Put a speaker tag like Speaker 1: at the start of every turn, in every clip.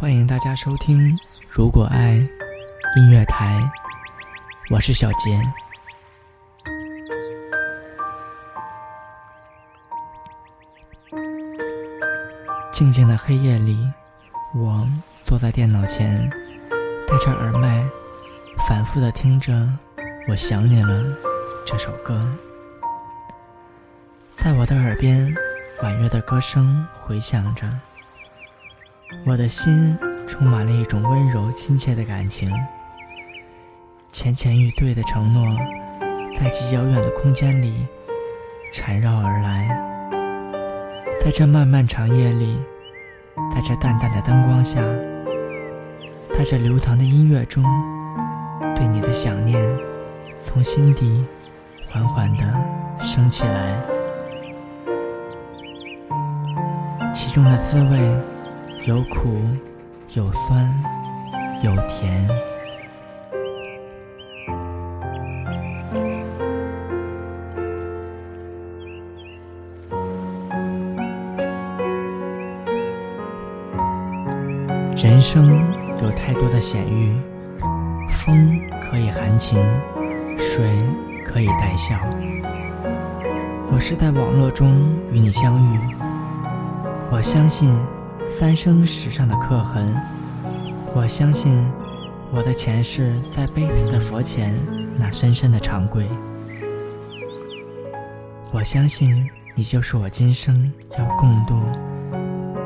Speaker 1: 欢迎大家收听《如果爱》音乐台，我是小杰。静静的黑夜里，我坐在电脑前，戴着耳麦，反复的听着《我想你了》这首歌，在我的耳边，婉约的歌声回响着。我的心充满了一种温柔亲切的感情，浅浅欲对的承诺，在极遥远的空间里缠绕而来。在这漫漫长夜里，在这淡淡的灯光下，在这流淌的音乐中，对你的想念从心底缓缓地升起来，其中的滋味。有苦，有酸，有甜。人生有太多的险遇，风可以含情，水可以带笑。我是在网络中与你相遇，我相信。三生石上的刻痕，我相信我的前世在悲死的佛前那深深的长跪。我相信你就是我今生要共度、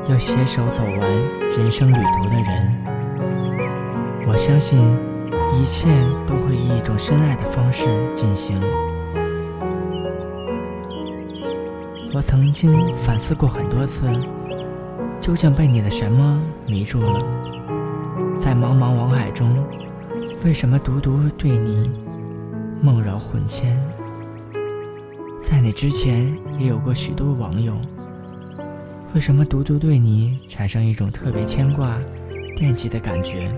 Speaker 1: 要携手走完人生旅途的人。我相信一切都会以一种深爱的方式进行。我曾经反思过很多次。究竟被你的什么迷住了？在茫茫网海中，为什么独独对你梦绕魂牵？在你之前也有过许多网友，为什么独独对你产生一种特别牵挂、惦记的感觉？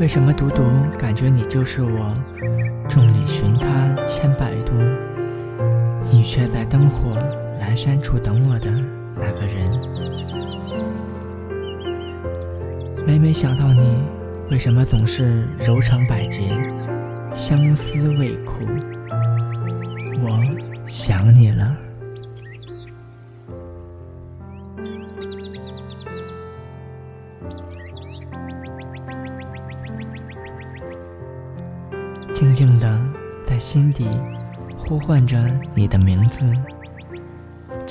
Speaker 1: 为什么独独感觉你就是我众里寻他千百度，你却在灯火阑珊处等我的？那个人，每每想到你，为什么总是柔肠百结，相思未苦？我想你了。静静的在心底呼唤着你的名字。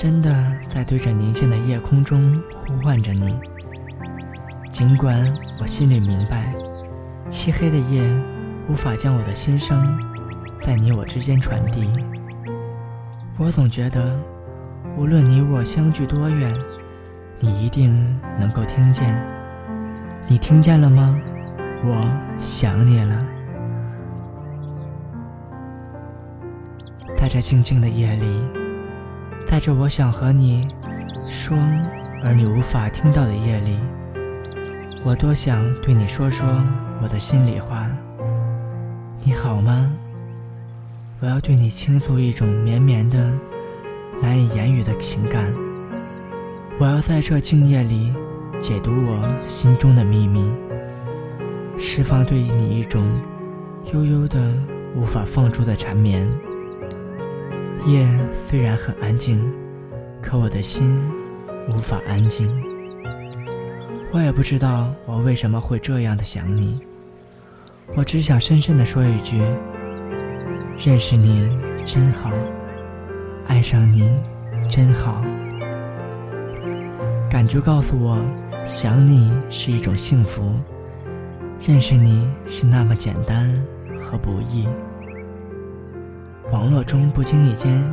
Speaker 1: 真的在对着宁静的夜空中呼唤着你。尽管我心里明白，漆黑的夜无法将我的心声在你我之间传递。我总觉得，无论你我相距多远，你一定能够听见。你听见了吗？我想你了。在这静静的夜里。在这我想和你说，而你无法听到的夜里，我多想对你说说我的心里话。你好吗？我要对你倾诉一种绵绵的、难以言语的情感。我要在这静夜里解读我心中的秘密，释放对你一种悠悠的、无法放出的缠绵。夜虽然很安静，可我的心无法安静。我也不知道我为什么会这样的想你。我只想深深的说一句：认识你真好，爱上你真好。感觉告诉我，想你是一种幸福，认识你是那么简单和不易。网络中不经意间，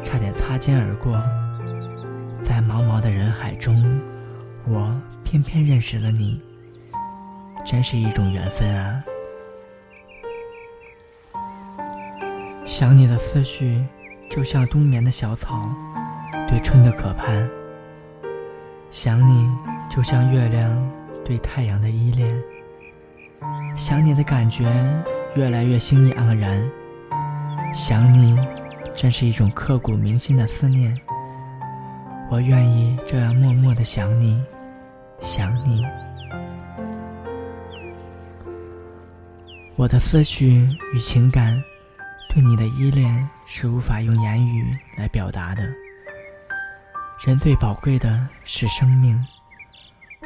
Speaker 1: 差点擦肩而过，在茫茫的人海中，我偏偏认识了你，真是一种缘分啊！想你的思绪，就像冬眠的小草，对春的渴盼；想你，就像月亮对太阳的依恋；想你的感觉，越来越心意盎然。想你，真是一种刻骨铭心的思念。我愿意这样默默的想你，想你。我的思绪与情感，对你的依恋是无法用言语来表达的。人最宝贵的是生命，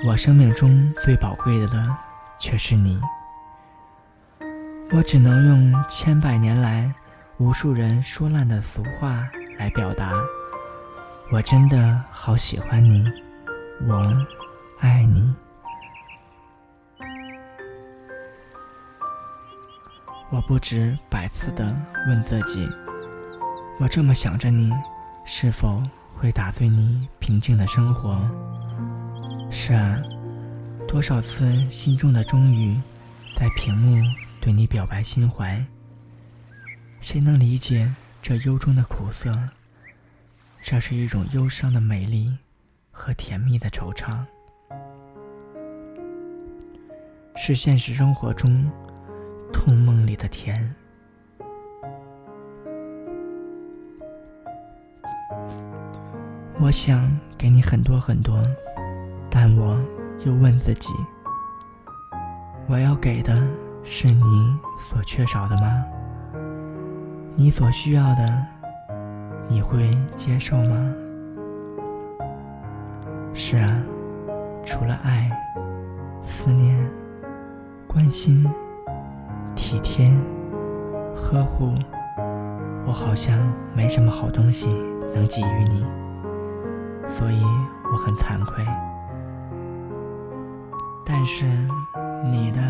Speaker 1: 我生命中最宝贵的却是你。我只能用千百年来无数人说烂的俗话来表达。我真的好喜欢你，我爱你。我不止百次的问自己：我这么想着你，是否会打碎你平静的生活？是啊，多少次心中的终于，在屏幕对你表白心怀。谁能理解这忧中的苦涩？这是一种忧伤的美丽和甜蜜的惆怅，是现实生活中痛梦里的甜。我想给你很多很多，但我又问自己：我要给的是你所缺少的吗？你所需要的？你会接受吗？是啊，除了爱、思念、关心、体贴、呵护，我好像没什么好东西能给予你，所以我很惭愧。但是，你的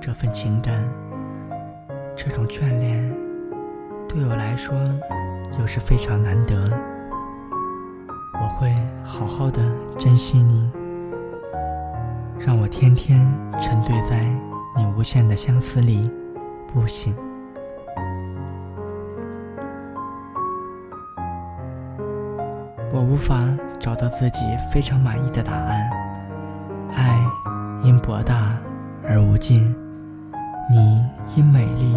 Speaker 1: 这份情感，这种眷恋，对我来说。又是非常难得，我会好好的珍惜你，让我天天沉醉在你无限的相思里不醒。我无法找到自己非常满意的答案，爱因博大而无尽，你因美丽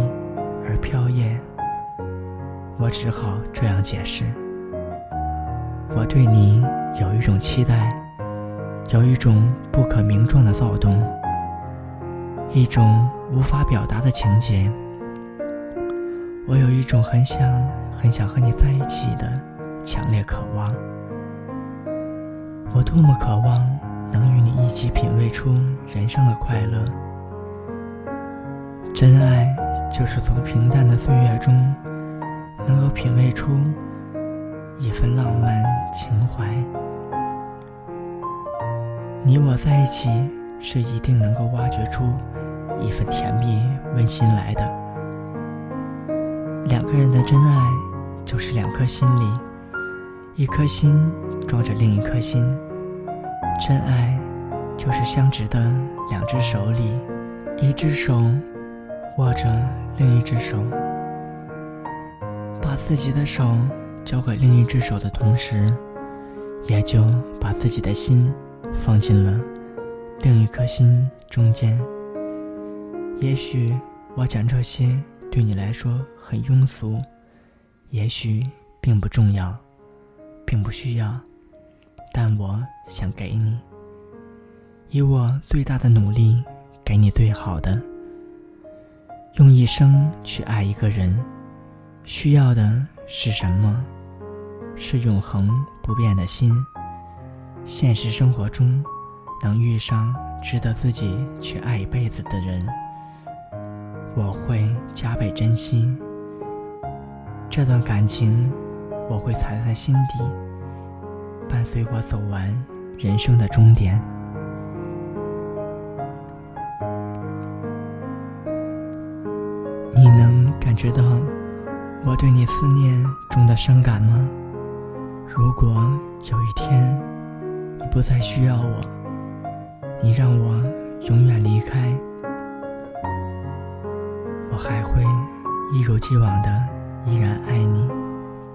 Speaker 1: 而飘逸。我只好这样解释：我对你有一种期待，有一种不可名状的躁动，一种无法表达的情节。我有一种很想、很想和你在一起的强烈渴望。我多么渴望能与你一起品味出人生的快乐。真爱就是从平淡的岁月中。能够品味出一份浪漫情怀，你我在一起是一定能够挖掘出一份甜蜜温馨来的。两个人的真爱就是两颗心里，一颗心装着另一颗心。真爱就是相执的两只手里，一只手握着另一只手。自己的手交给另一只手的同时，也就把自己的心放进了另一颗心中间。也许我讲这些对你来说很庸俗，也许并不重要，并不需要，但我想给你，以我最大的努力给你最好的，用一生去爱一个人。需要的是什么？是永恒不变的心。现实生活中，能遇上值得自己去爱一辈子的人，我会加倍珍惜。这段感情，我会藏在心底，伴随我走完人生的终点。你能感觉到？我对你思念中的伤感吗？如果有一天你不再需要我，你让我永远离开，我还会一如既往的依然爱你、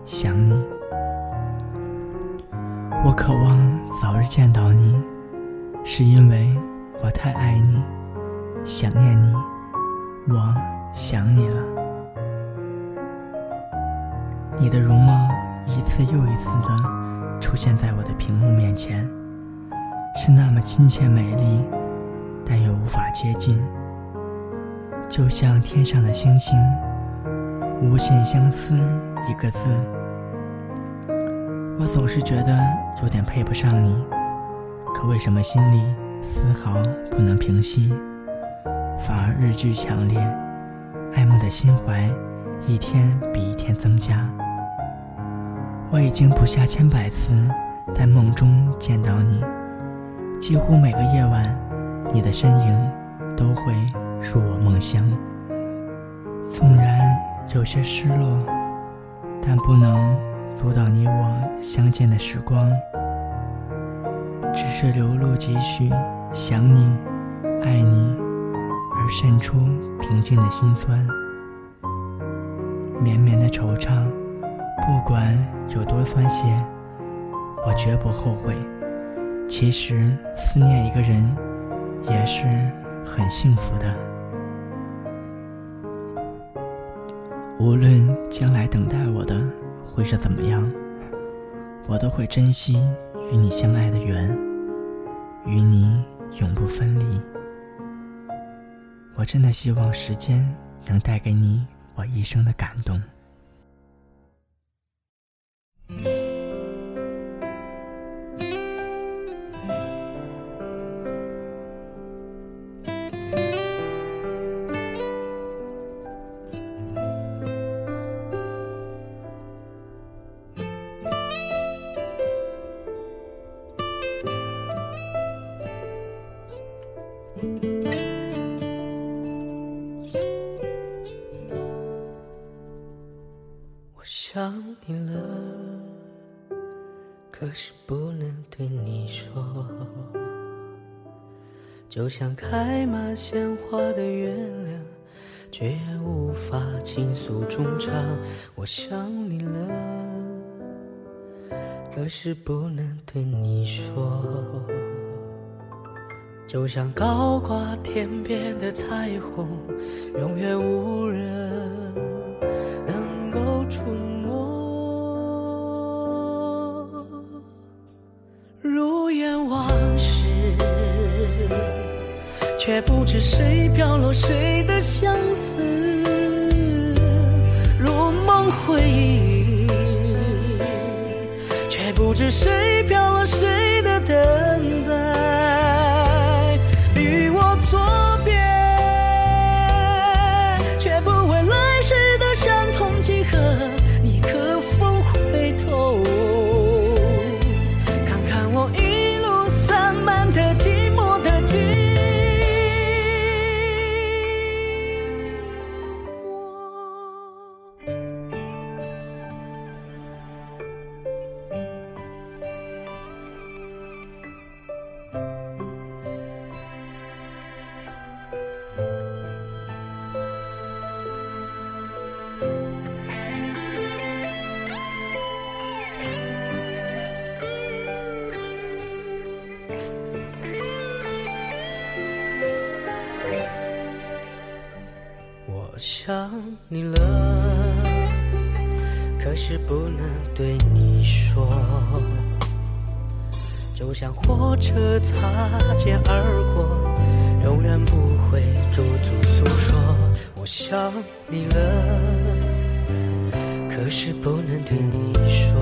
Speaker 1: 想你。我渴望早日见到你，是因为我太爱你、想念你，我想你了。你的容貌一次又一次的出现在我的屏幕面前，是那么亲切美丽，但又无法接近，就像天上的星星，无限相思一个字。我总是觉得有点配不上你，可为什么心里丝毫不能平息，反而日剧强烈，爱慕的心怀一天比一天增加。我已经不下千百次在梦中见到你，几乎每个夜晚，你的身影都会入我梦乡。纵然有些失落，但不能阻挡你我相见的时光。只是流露几许想你、爱你，而渗出平静的心酸，绵绵的惆怅。不管有多酸咸，我绝不后悔。其实思念一个人也是很幸福的。无论将来等待我的会是怎么样，我都会珍惜与你相爱的缘，与你永不分离。我真的希望时间能带给你我一生的感动。
Speaker 2: 我想你了，可是不能对你说，就像开满鲜花的月亮，却无法倾诉衷肠。我想你了，可是不能对你说，就像高挂天边的彩虹，永远无人却不知谁飘落谁的相思，如梦回忆，却不知谁飘落谁我想你了，可是不能对你说，就像火车擦肩而过，永远不会驻足诉说。我想你了，可是不能对你说，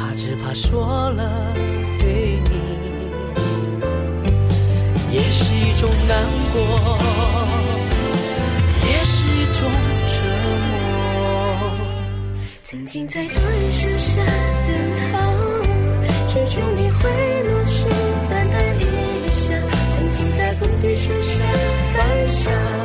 Speaker 2: 怕只怕说了也是一种难过，也是一种折磨。
Speaker 3: 曾经在大雨声下
Speaker 2: 等候，只求你回眸时淡淡一笑。曾经在风笛声下分手。